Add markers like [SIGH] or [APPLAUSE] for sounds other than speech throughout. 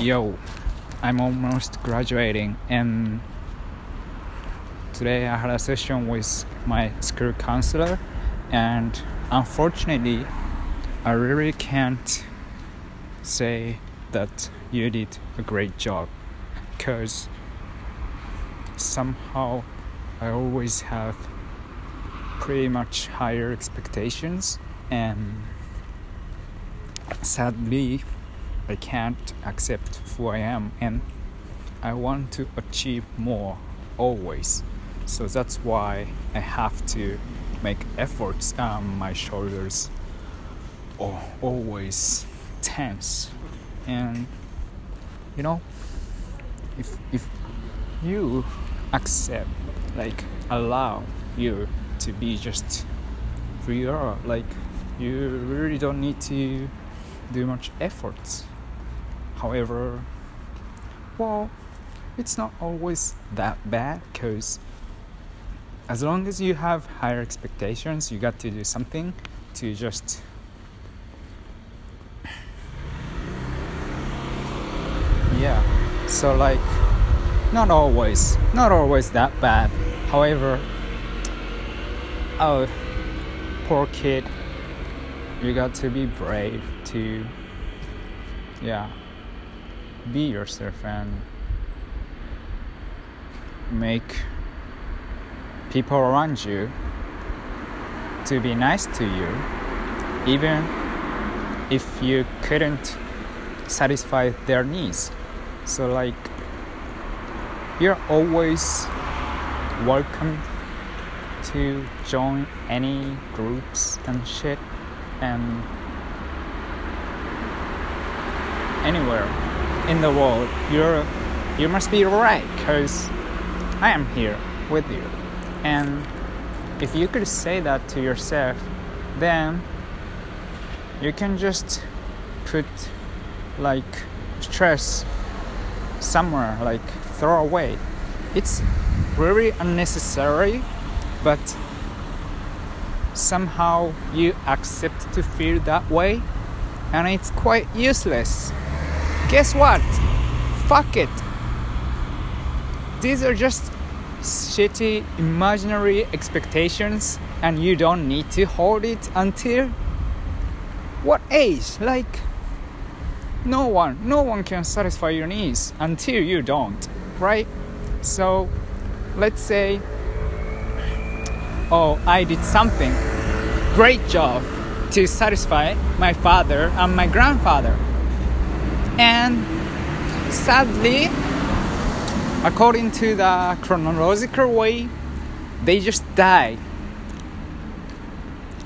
Yo, I'm almost graduating, and today I had a session with my school counselor, and unfortunately, I really can't say that you did a great job because somehow I always have pretty much higher expectations, and sadly, I can't accept who I am and I want to achieve more always. So that's why I have to make efforts. Um, my shoulders are always tense, and you know, if if you accept, like allow you to be just who you are, like you really don't need to do much efforts. However, well, it's not always that bad because as long as you have higher expectations, you got to do something to just yeah. So like not always, not always that bad. However, oh, poor kid, you got to be brave to yeah be yourself and make people around you to be nice to you even if you couldn't satisfy their needs. So like you're always welcome to join any groups and shit and anywhere in the world, you're you must be right because I am here with you. And if you could say that to yourself, then you can just put like stress somewhere, like throw away. It's very unnecessary, but somehow you accept to feel that way, and it's quite useless guess what? Fuck it. These are just shitty imaginary expectations and you don't need to hold it until what age? Like no one, no one can satisfy your needs until you don't, right? So let's say oh, I did something great job to satisfy my father and my grandfather and sadly according to the chronological way they just die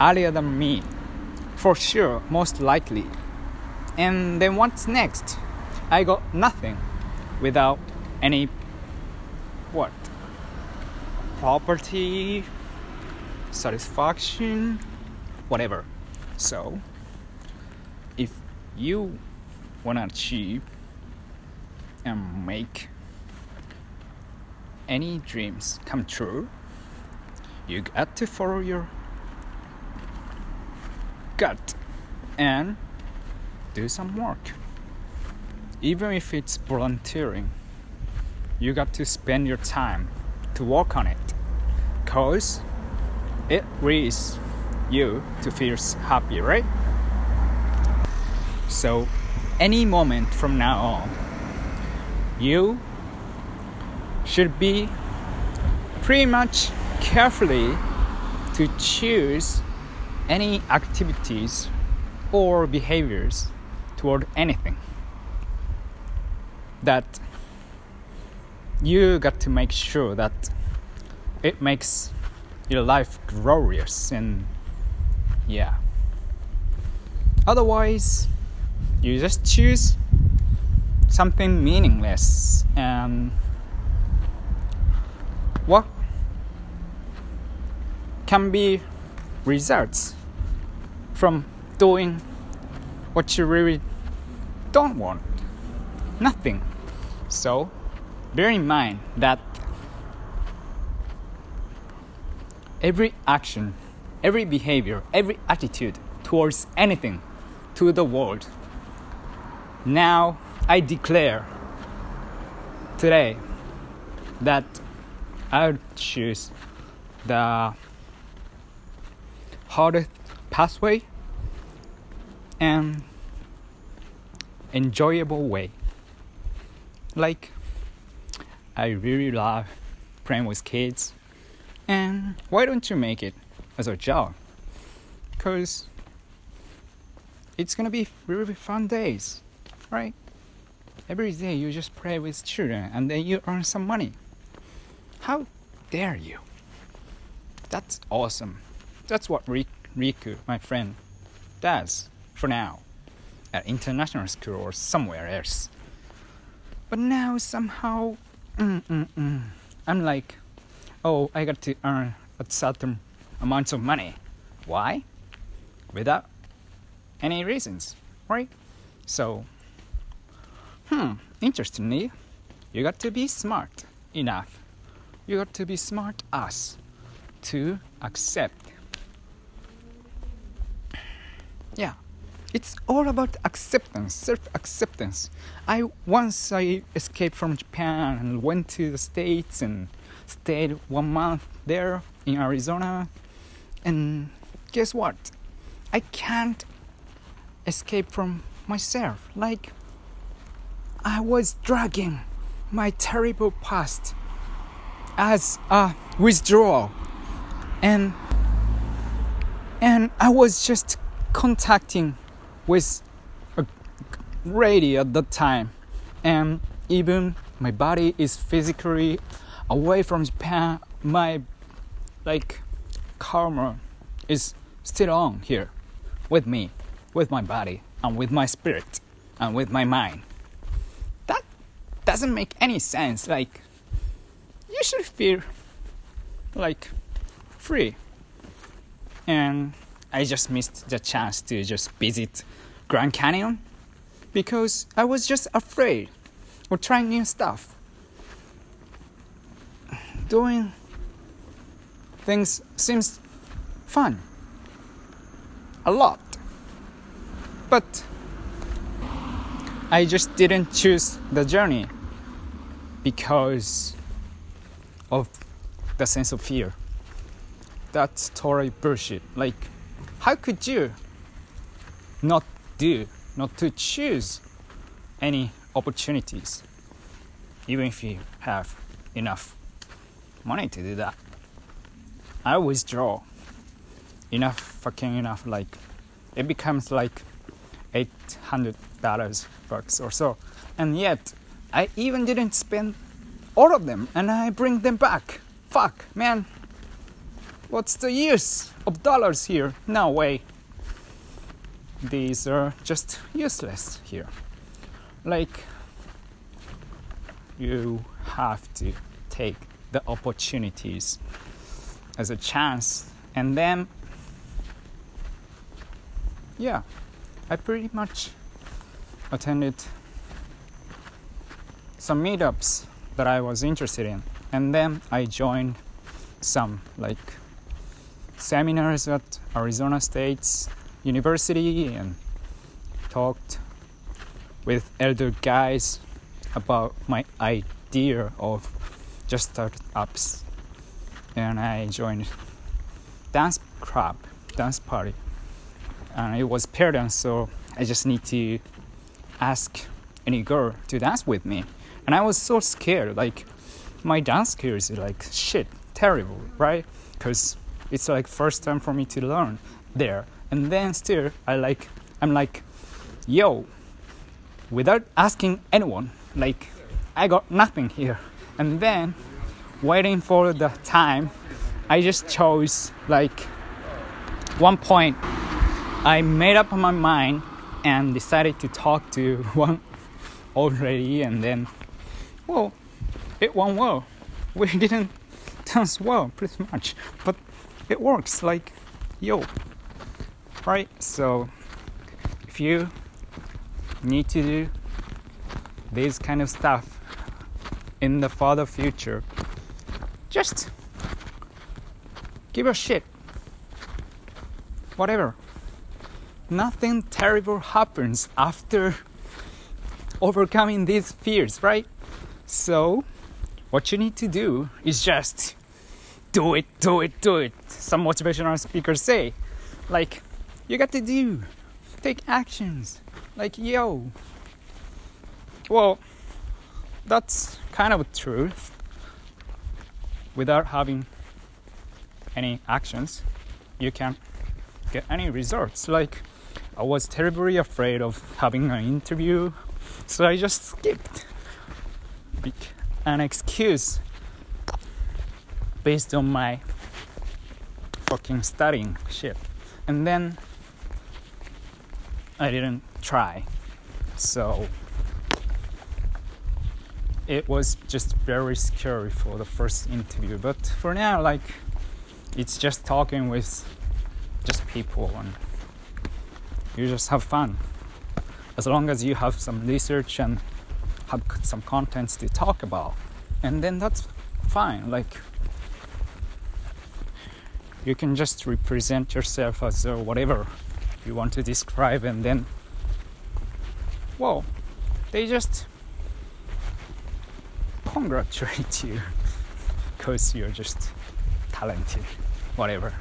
earlier than me for sure most likely. And then what's next? I got nothing without any what? Property satisfaction whatever. So if you want to achieve and make any dreams come true, you got to follow your gut and do some work. Even if it's volunteering, you got to spend your time to work on it because it raises you to feel happy, right? So any moment from now on, you should be pretty much carefully to choose any activities or behaviors toward anything that you got to make sure that it makes your life glorious and yeah. Otherwise you just choose something meaningless and what can be results from doing what you really don't want? Nothing. So bear in mind that every action every behavior every attitude towards anything to the world now I declare today that I would choose the hardest pathway and enjoyable way. Like, I really love playing with kids, and why don't you make it as a job? Because it's gonna be really fun days, right? Every day you just play with children and then you earn some money. How dare you? That's awesome. That's what Riku, my friend, does for now at international school or somewhere else. But now somehow, mm, mm, mm, I'm like, oh, I got to earn a certain amount of money. Why? Without any reasons, right? So, hmm, interestingly, you got to be smart enough. You got to be smart us to accept. Yeah, it's all about acceptance, self-acceptance. I once I escaped from Japan and went to the States and stayed one month there in Arizona. And guess what? I can't escape from myself. Like I was dragging my terrible past as a withdrawal. And and I was just contacting with a radio at that time. And even my body is physically away from Japan. My like karma is still on here with me with my body and with my spirit and with my mind doesn't make any sense like you should feel like free and I just missed the chance to just visit Grand Canyon because I was just afraid of trying new stuff. Doing things seems fun. A lot. But I just didn't choose the journey because of the sense of fear. That's totally bullshit. Like, how could you not do, not to choose any opportunities, even if you have enough money to do that? I withdraw enough, fucking enough, like it becomes like eight hundred dollars bucks or so, and yet I even didn't spend all of them, and I bring them back. Fuck, man. What's the use of dollars here? No way. These are just useless here. Like, you have to take the opportunities as a chance, and then, yeah, I pretty much attended some meetups that I was interested in, and then I joined some like seminars at Arizona State's University and talked with elder guys about my idea of just startups. And I joined dance club, dance party. And it was pair dance, so I just need to ask any girl to dance with me. And I was so scared, like my dance skills like shit, terrible, right? Because it's like first time for me to learn there. And then still i like i'm like yo without asking anyone like i got nothing here. And then waiting for the time i just chose like one point. I made up my mind and decided to talk to [LAUGHS] one already and then well it went well. We [LAUGHS] didn't dance well pretty much. But it works like yo. Right? So if you need to do this kind of stuff in the further future just give a shit. Whatever. Nothing terrible happens after [LAUGHS] overcoming these fears, right? So, what you need to do is just do it, do it, do it. Some motivational speakers say, like, you got to do, take actions. Like, yo. Well, that's kind of true. Without having any actions, you can't get any results. Like, I was terribly afraid of having an interview, so I just skipped an excuse based on my fucking studying shit. And then I didn't try. So it was just very scary for the first interview. But for now, like, it's just talking with just people and you just have fun. As long as you have some research and have some contents to talk about, and then that's fine. Like, you can just represent yourself as uh, whatever you want to describe, and then, well, they just congratulate [LAUGHS] you because you're just talented, whatever.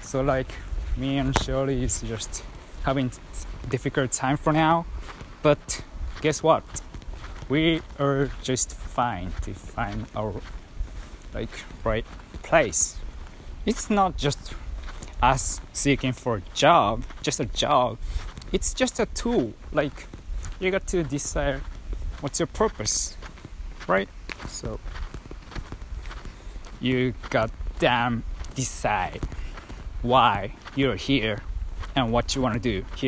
So, like, me and Shirley is just having difficult time for now, but guess what? We are just fine to find our like right place. It's not just us seeking for a job, just a job. It's just a tool. Like you got to decide what's your purpose, right? So you got damn decide why you're here and what you want to do here.